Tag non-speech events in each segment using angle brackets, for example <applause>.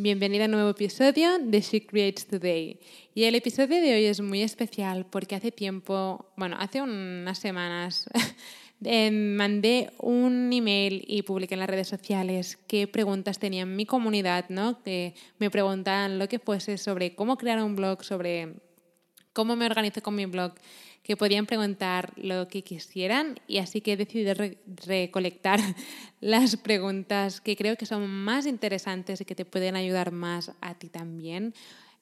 Bienvenida a un nuevo episodio de She Creates Today. Y el episodio de hoy es muy especial porque hace tiempo, bueno, hace unas semanas, <laughs> eh, mandé un email y publiqué en las redes sociales qué preguntas tenía mi comunidad, ¿no? Que me preguntaban lo que fuese sobre cómo crear un blog, sobre cómo me organizo con mi blog que podían preguntar lo que quisieran y así que he decidido recolectar <laughs> las preguntas que creo que son más interesantes y que te pueden ayudar más a ti también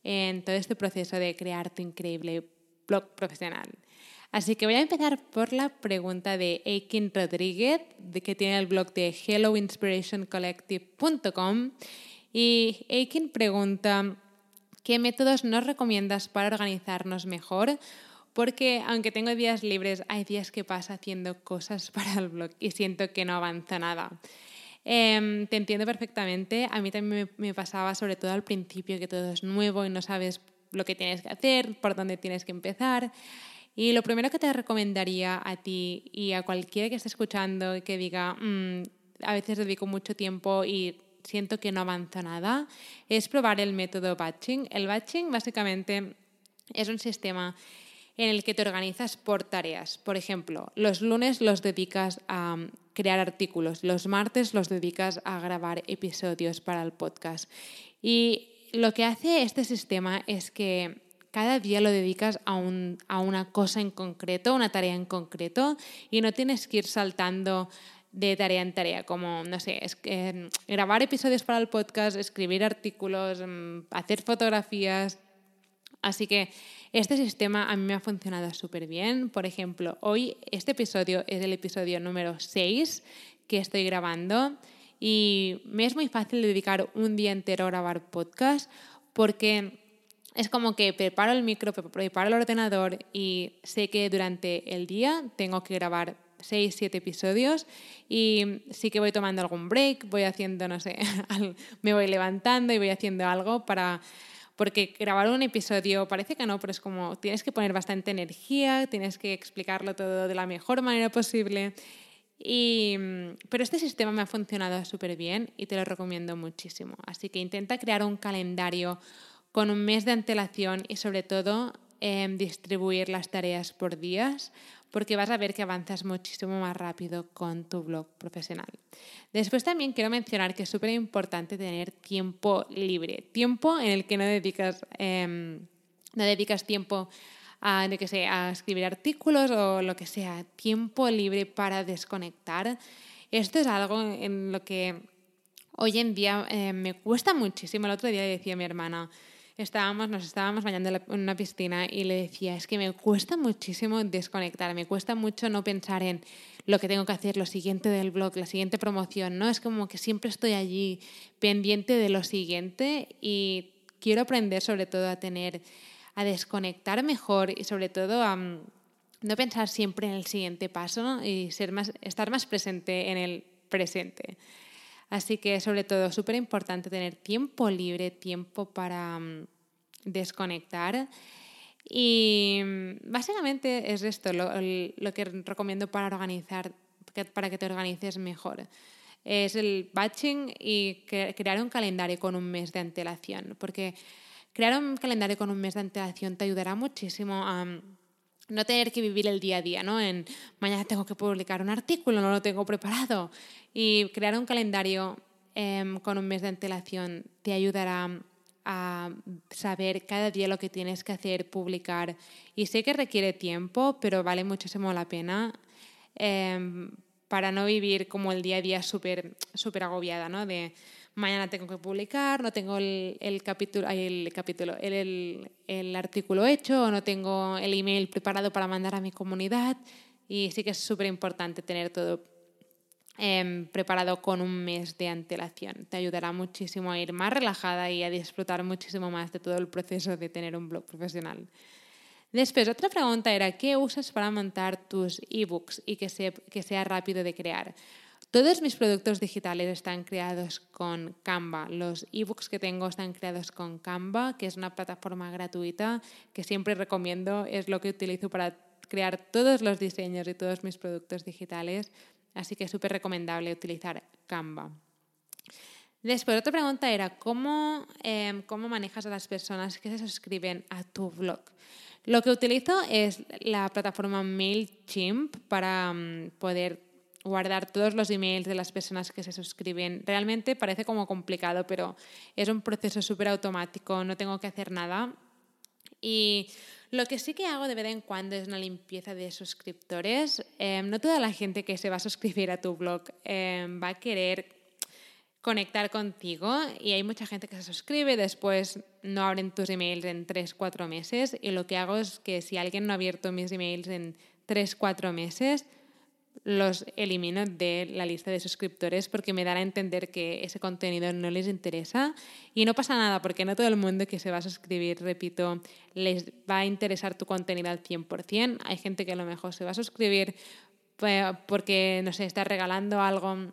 en todo este proceso de crear tu increíble blog profesional. Así que voy a empezar por la pregunta de Aiken Rodríguez, que tiene el blog de helloinspirationcollective.com. Y Aiken pregunta, ¿qué métodos nos recomiendas para organizarnos mejor? Porque aunque tengo días libres, hay días que paso haciendo cosas <laughs> para el blog y siento que no avanza nada. Em, te entiendo perfectamente, a mí también me, pasaba sobre todo al principio que todo es nuevo y no sabes lo que tienes que hacer, por dónde tienes que empezar. Y lo primero que te recomendaría a ti y a cualquiera que esté escuchando y que diga, mm, a veces dedico mucho tiempo y siento que no avanza nada, es probar el método batching. El batching básicamente es un sistema en el que te organizas por tareas. Por ejemplo, los lunes los dedicas a crear artículos, los martes los dedicas a grabar episodios para el podcast. Y lo que hace este sistema es que cada día lo dedicas a, una cosa en concreto, una tarea en concreto, y no tienes que ir saltando de tarea en tarea, como, no sé, eh, grabar episodios para el podcast, escribir artículos, mm, hacer fotografías. Así que este sistema a mí me ha funcionado súper bien. Por ejemplo, hoy este episodio es el episodio número 6 que estoy grabando y me es muy fácil dedicar un día entero a grabar podcast porque es como que preparo el micro, preparo el ordenador y sé que durante el día tengo que grabar 6, 7 episodios y sí que voy tomando algún break, voy haciendo, no sé, <laughs> me voy levantando y voy haciendo algo para porque grabar un episodio parece que no, pero es como tienes que poner bastante energía, tienes que explicarlo todo de la mejor manera posible. Y, pero este sistema me ha funcionado súper bien y te lo recomiendo muchísimo. Así que intenta crear un calendario con un mes de antelación y sobre todo eh, distribuir las tareas por días porque vas a ver que avanzas muchísimo más rápido con tu blog profesional. Después también quiero mencionar que es súper importante tener tiempo libre, tiempo en el que no dedicas, em, no dedicas tiempo a, a escribir artículos o lo que sea, tiempo libre para desconectar. Esto es algo en lo que hoy en día eh, me cuesta muchísimo. El otro día decía mi hermana, estábamos, nos estábamos bañando en una piscina y le decía, es que me cuesta muchísimo desconectar, me cuesta mucho no pensar en lo que tengo que hacer, lo siguiente del blog, la siguiente promoción, ¿no? Es como que siempre estoy allí pendiente de lo siguiente y quiero aprender sobre todo a tener, a desconectar mejor y sobre todo a mm, no pensar siempre en el siguiente paso y ser más, estar más presente en el presente. Así que sobre todo súper importante tener tiempo libre, tiempo para mm, desconectar. Y mm, básicamente es esto lo, que recomiendo para organizar, para que te organices mejor. Es el batching y crear un calendario con un mes de antelación, porque crear un calendario con un mes de antelación te ayudará muchísimo a mm, no tener que vivir el día a día, ¿no? En mañana tengo que publicar un artículo, no lo tengo preparado. Y crear un calendario em, con un mes de antelación te ayudará a saber cada día lo que tienes que hacer, publicar. Y sé que requiere tiempo, pero vale muchísimo la pena em, para no vivir como el día a día súper super agobiada, ¿no? De mañana tengo que publicar, no tengo el, el capítulo, el, capítulo el, el, artículo hecho o no tengo el email preparado para mandar a mi comunidad. Y sí que es súper importante tener todo em, preparado con un mes de antelación. Te ayudará muchísimo a ir más relajada y a disfrutar muchísimo más de todo el proceso de tener un blog profesional. Después, otra pregunta era, ¿qué usas para montar tus ebooks y que sea rápido de crear? Todos mis productos digitales están creados con Canva. Los ebooks que tengo están creados con Canva, que es una plataforma gratuita que siempre recomiendo. Es lo que utilizo para crear todos los diseños y todos mis productos digitales. Así que es súper recomendable utilizar Canva. Después, otra pregunta era, ¿cómo, em, ¿cómo manejas a las personas que se suscriben a tu blog? Lo que utilizo es la plataforma MailChimp para mm, poder guardar todos los emails de las personas que se suscriben. Realmente parece como complicado, pero es un proceso súper automático, no tengo que hacer nada. Y lo que sí que hago de vez en cuando es una limpieza de suscriptores. Em, no toda la gente que se va a suscribir a tu blog em, va a querer conectar contigo y hay mucha gente que se suscribe, después no abren tus emails en 3, 4 meses y lo que hago es que si alguien no ha abierto mis emails en 3, 4 meses, los elimino de la lista de suscriptores porque me dará a entender que ese contenido no les interesa y no pasa nada porque no todo el mundo que se va a suscribir, repito, les va a interesar tu contenido al 100%. Hay gente que a lo mejor se va a suscribir pues, porque, no sé, está regalando algo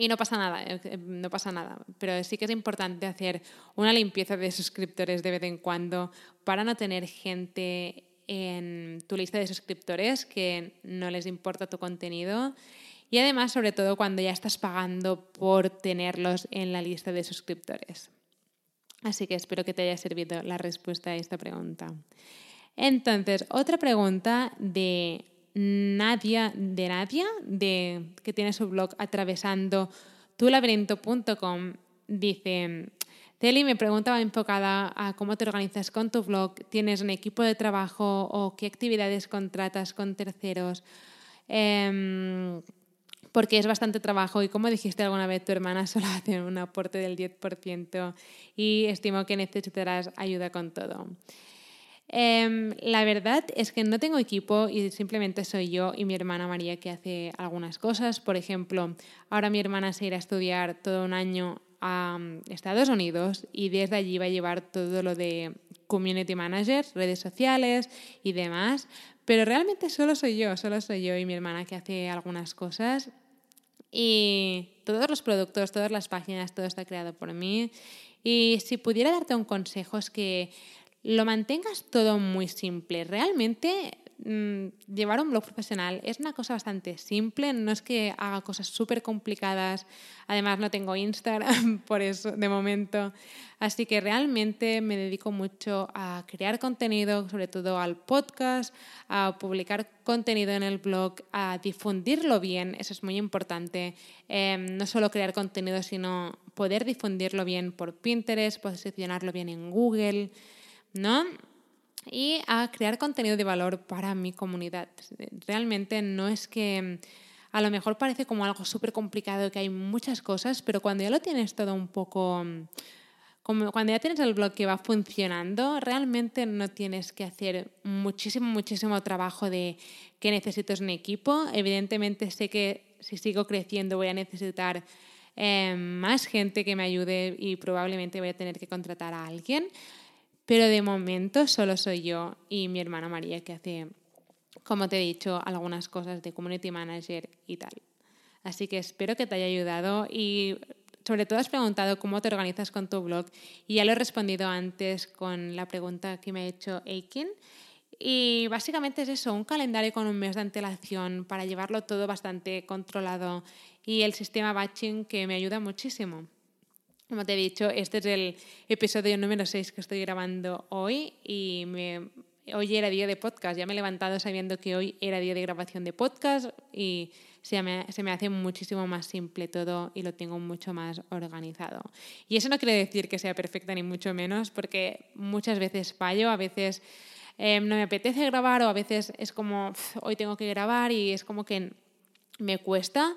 y no pasa nada, eh, no pasa nada. Pero sí que es importante hacer una limpieza de suscriptores de vez en cuando para no tener gente en tu lista de suscriptores que no les importa tu contenido y además sobre todo cuando ya estás pagando por tenerlos en la lista de suscriptores. Así que espero que te haya servido la respuesta a esta pregunta. Entonces, otra pregunta de Nadia, de Nadia, de, que tiene su blog atravesando tulaberinto.com, dice, Teli me preguntaba enfocada a cómo te organizas con tu blog, tienes un equipo de trabajo o qué actividades contratas con terceros, em, porque es bastante trabajo y como dijiste alguna vez, tu hermana <laughs> solo hace un aporte del 10% y estimo que necesitarás ayuda con todo. Em, la verdad es que no tengo equipo y simplemente soy yo y mi hermana María que hace algunas cosas. Por ejemplo, ahora mi hermana se irá a estudiar todo un año a mm, Estados Unidos y desde allí va a llevar todo lo de community manager, redes sociales y demás. Pero realmente solo soy yo, solo soy yo y mi hermana que hace algunas cosas. Y todos los productos, todas las páginas, todo está creado por mí. Y si pudiera darte un consejo es que lo mantengas todo muy simple. Realmente Mm, llevar un blog profesional es una cosa bastante simple, no es que haga cosas súper complicadas, además no tengo Instagram <laughs> por eso de momento, así que realmente me dedico mucho a crear contenido, sobre todo al podcast, a publicar contenido en el blog, a difundirlo bien, eso es muy importante, em, no solo crear contenido, sino poder difundirlo bien por Pinterest, posicionarlo bien en Google, ¿no? y a crear contenido de valor para mi comunidad. Realmente no es que a lo mejor parece como algo súper complicado, que hay muchas cosas, pero cuando ya lo tienes todo un poco, como cuando ya tienes el blog que va funcionando, realmente no tienes que hacer muchísimo, muchísimo trabajo de que necesito un equipo. Evidentemente sé que si sigo creciendo voy a necesitar eh, más gente que me ayude y probablemente voy a tener que contratar a alguien. Pero de momento solo soy yo y mi hermana María que hace, como te he dicho, algunas cosas de community manager y tal. Así que espero que te haya ayudado y sobre todo has preguntado cómo te organizas con tu blog y ya lo he respondido antes con la pregunta que me ha hecho Aiken. Y básicamente es eso, un calendario con un mes de antelación para llevarlo todo bastante controlado y el sistema batching que me ayuda muchísimo. Como te he dicho, este es el episodio número 6 que estoy grabando hoy y hoy era día de podcast. Ya me he levantado sabiendo que hoy era día de grabación de podcast y se me, se me hace muchísimo más simple todo y lo tengo mucho más organizado. Y eso no quiere decir que sea perfecta ni mucho menos, porque muchas veces fallo, a veces em, no me apetece grabar o a veces es como hoy tengo que grabar y es como que me cuesta,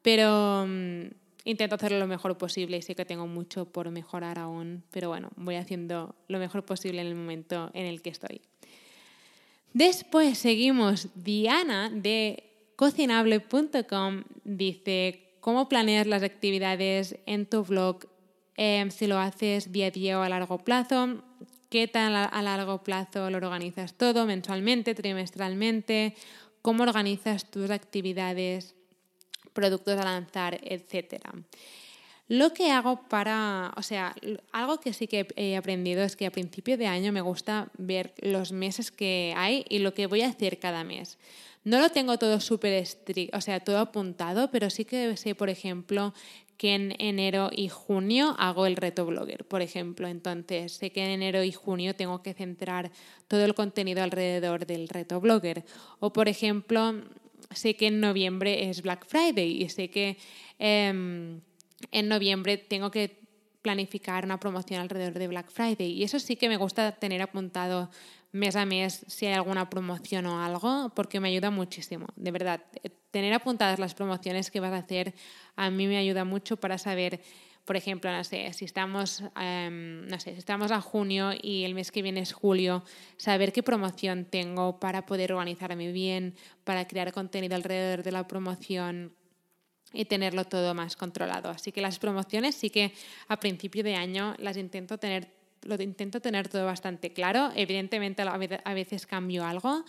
pero mm, intento hacerlo lo mejor posible y sé que tengo mucho por mejorar aún, pero bueno, voy haciendo lo mejor posible en el momento en el que estoy. Después seguimos Diana de cocinable.com dice, ¿cómo planeas las actividades en tu blog em, si lo haces día a día o a largo plazo? ¿Qué tan a largo plazo lo organizas todo, mensualmente, trimestralmente? ¿Cómo organizas tus actividades, productos a lanzar, etcétera? Lo que hago para, o sea, algo que sí que he aprendido es que a principio de año me gusta ver los meses que hay y lo que voy a hacer cada mes. No lo tengo todo súper estricto, o sea, todo apuntado, pero sí que sé, por ejemplo, que en enero y junio hago el reto blogger, por ejemplo. Entonces, sé que en enero y junio tengo que centrar todo el contenido alrededor del reto blogger. O, por ejemplo, sé que en noviembre es Black Friday y sé que... Em, en noviembre tengo que planificar una promoción alrededor de Black Friday. Y eso sí que me gusta tener apuntado mes a mes si hay alguna promoción o algo, porque me ayuda muchísimo. De verdad, tener apuntadas las promociones que vas a hacer a mí me ayuda mucho para saber, por ejemplo, no sé, si estamos, em, no sé, si estamos a junio y el mes que viene es julio, saber qué promoción tengo para poder organizarme bien, para crear contenido alrededor de la promoción y tenerlo todo más controlado. Así que las promociones sí que a principio de año las intento tener, lo intento tener todo bastante claro. Evidentemente a veces cambio algo,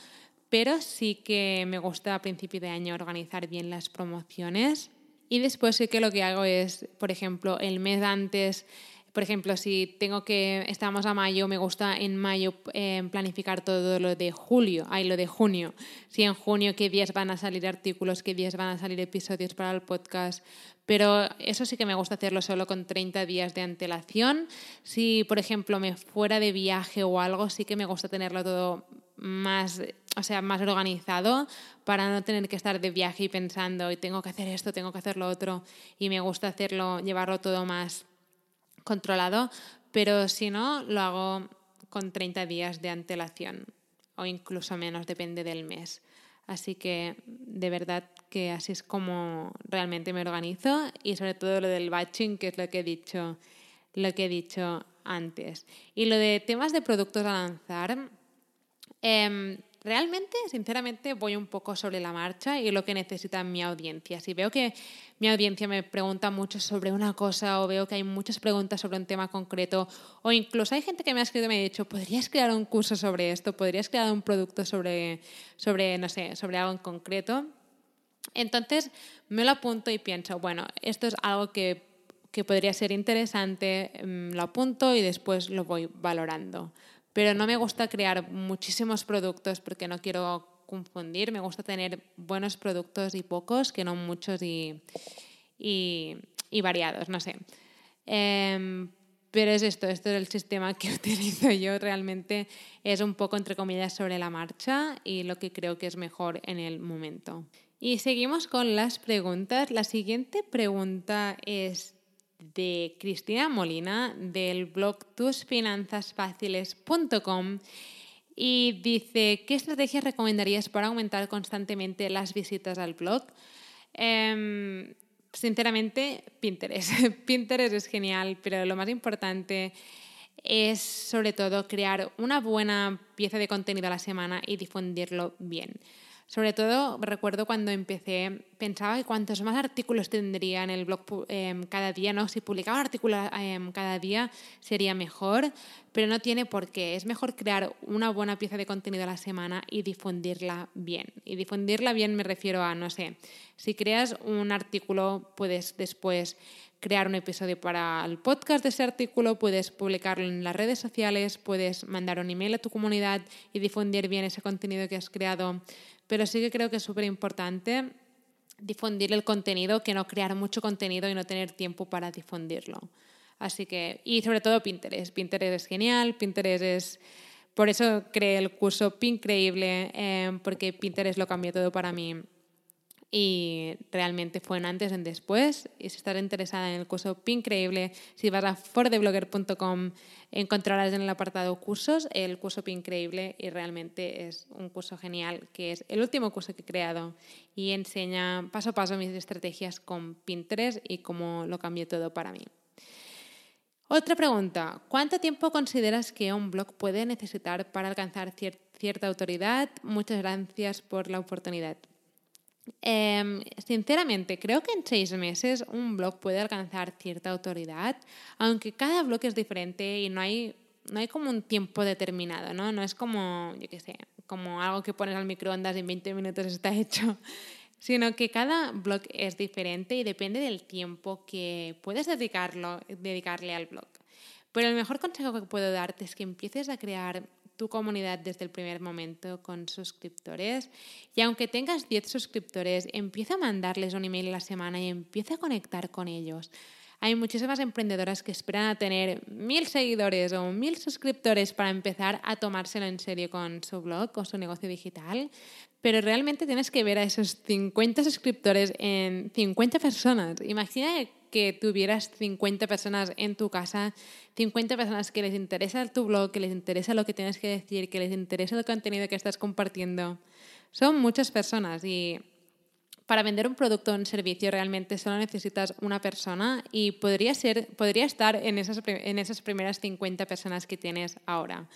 pero sí que me gusta a principio de año organizar bien las promociones. Y después sí que lo que hago es, por ejemplo, el mes antes por ejemplo, si tengo que, estamos a mayo, me gusta en mayo eh, planificar todo lo de julio, hay lo de junio. Si en junio qué días van a salir artículos, qué días van a salir episodios para el podcast. Pero eso sí que me gusta hacerlo solo con 30 días de antelación. Si, por ejemplo, me fuera de viaje o algo, sí que me gusta tenerlo todo más, o sea, más organizado para no tener que estar de viaje y pensando, y tengo que hacer esto, tengo que hacer lo otro. Y me gusta hacerlo, llevarlo todo más controlado, pero si no, lo hago con 30 días de antelación o incluso menos, depende del mes. Así que de verdad que así es como realmente me organizo y sobre todo lo del batching, que es lo que he dicho, lo que he dicho antes. Y lo de temas de productos a lanzar, eh, realmente, sinceramente, voy un poco sobre la marcha y lo que necesita mi audiencia. Si veo que mi audiencia me pregunta mucho sobre una cosa o veo que hay muchas preguntas sobre un tema concreto o incluso hay gente que me ha escrito y me ha dicho, ¿podrías crear un curso sobre esto? ¿Podrías crear un producto sobre, sobre no sé, sobre algo en concreto? Entonces me lo apunto y pienso, bueno, esto es algo que, que podría ser interesante, mm, lo apunto y después lo voy valorando pero no me gusta crear muchísimos productos porque no quiero confundir, me gusta tener buenos productos y pocos, que no muchos y, y, variados, no sé. Em, pero es esto, esto es el sistema que <laughs> utilizo yo realmente, es un poco entre comillas sobre la marcha y lo que creo que es mejor en el momento. Y seguimos con las preguntas. La siguiente pregunta es, de Cristina Molina del blog tusfinanzasfaciles.com y dice, ¿qué estrategias recomendarías para aumentar constantemente las visitas al blog? Em, sinceramente, Pinterest. <laughs> Pinterest es genial, pero lo más importante es sobre todo crear una buena pieza de contenido a la semana y difundirlo bien. Sobre todo, recuerdo cuando empecé, pensaba que cuantos más artículos tendría en el blog em, cada día, ¿no? Si publicaba un artículo em, cada día sería mejor, pero no tiene por qué. Es mejor crear una buena pieza de contenido a la semana y difundirla bien. Y difundirla bien me refiero a, no sé, si creas un artículo, puedes después crear un episodio para el podcast de ese artículo, puedes publicarlo en las redes sociales, puedes mandar un email a tu comunidad y difundir bien ese contenido que has creado pero sí que creo que es súper importante difundir el contenido, que no crear mucho contenido y no tener tiempo para difundirlo. Así que, y sobre todo Pinterest. Pinterest es genial, Pinterest es... Por eso creé el curso Pincreíble, eh, porque Pinterest lo cambió todo para mí y realmente fue en antes y en después. Y si estás interesada en el curso Pincreíble, si vas a fordeblogger.com encontrarás en el apartado cursos el curso Pincreíble y realmente es un curso genial que es el último curso que he creado y enseña paso a paso mis estrategias con Pinterest y cómo lo cambió todo para mí. Otra pregunta, ¿cuánto tiempo consideras que un blog puede necesitar para alcanzar cierta autoridad? Muchas gracias por la oportunidad. Em, sinceramente, creo que en seis meses un blog puede alcanzar cierta autoridad, aunque cada blog es diferente y no hay, no hay como un tiempo determinado, ¿no? No es como, yo qué sé, como algo que pones al microondas y en 20 minutos está hecho, <laughs> sino que cada blog es diferente y depende del tiempo que puedes dedicarlo, dedicarle al blog. Pero el mejor consejo que puedo darte es que empieces a crear tu comunidad desde el primer momento con suscriptores. Y aunque tengas 10 suscriptores, empieza a mandarles un email a la semana y empieza a conectar con ellos. Hay muchísimas emprendedoras que esperan a tener mil seguidores o mil suscriptores para empezar a tomárselo en serio con su blog o su negocio digital, pero realmente tienes que ver a esos 50 suscriptores en 50 personas. Imagina tuvieras 50 personas en tu casa, 50 personas que les interesa tu blog, que les interesa lo que tienes que decir, que les interesa el contenido que estás compartiendo. Son muchas personas y para vender un producto o un servicio realmente solo necesitas una persona y podría, ser, podría estar en esas, en esas primeras 50 personas que tienes ahora.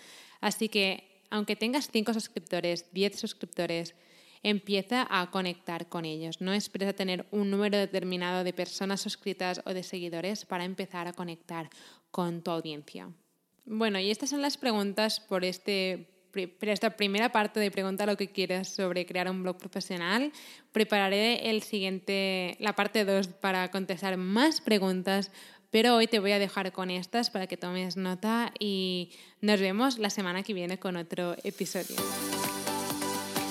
Así que aunque tengas 5 suscriptores, 10 suscriptores, empieza a conectar con ellos. No esperes a tener un número determinado de personas suscritas o de seguidores para empezar a conectar con tu audiencia. Bueno, y estas son las preguntas por este esta primera parte de pregunta lo que quieras sobre crear un blog profesional. Prepararé el siguiente, la parte 2 para contestar más preguntas, pero hoy te voy a dejar con estas para que tomes nota y nos vemos la semana que viene con otro episodio.